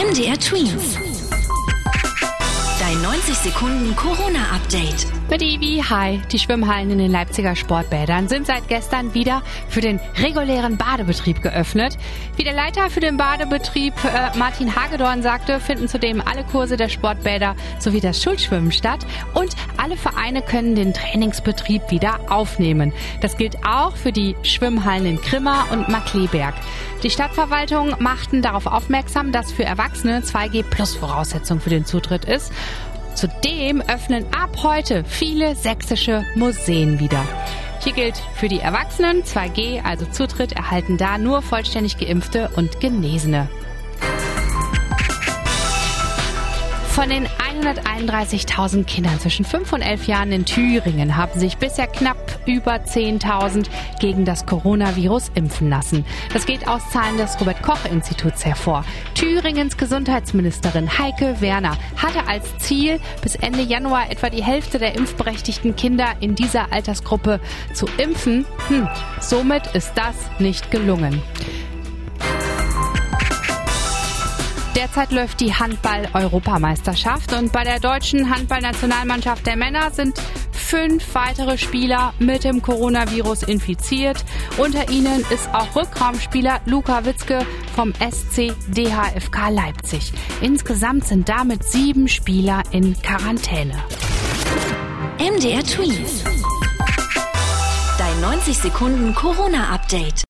MDR Twins. Dein 90 Sekunden Corona-Update. Mit Ivi, hi. Die Schwimmhallen in den Leipziger Sportbädern sind seit gestern wieder für den regulären Badebetrieb geöffnet. Wie der Leiter für den Badebetrieb äh, Martin Hagedorn sagte, finden zudem alle Kurse der Sportbäder sowie das Schulschwimmen statt und alle Vereine können den Trainingsbetrieb wieder aufnehmen. Das gilt auch für die Schwimmhallen in Grimma und Markleberg. Die Stadtverwaltung machten darauf aufmerksam, dass für Erwachsene 2G Plus Voraussetzung für den Zutritt ist. Zudem öffnen ab heute viele sächsische Museen wieder. Hier gilt für die Erwachsenen 2G, also Zutritt erhalten da nur vollständig geimpfte und Genesene. Von den 131.000 Kindern zwischen 5 und 11 Jahren in Thüringen haben sich bisher knapp über 10.000 gegen das Coronavirus impfen lassen. Das geht aus Zahlen des Robert-Koch-Instituts hervor. Thüringens Gesundheitsministerin Heike Werner hatte als Ziel, bis Ende Januar etwa die Hälfte der impfberechtigten Kinder in dieser Altersgruppe zu impfen. Hm, somit ist das nicht gelungen. Derzeit läuft die Handball-Europameisterschaft und bei der deutschen Handballnationalmannschaft der Männer sind fünf weitere Spieler mit dem Coronavirus infiziert. Unter ihnen ist auch Rückraumspieler Luka Witzke vom SC DHFK Leipzig. Insgesamt sind damit sieben Spieler in Quarantäne. MDR Twins. Dein 90 Sekunden Corona-Update.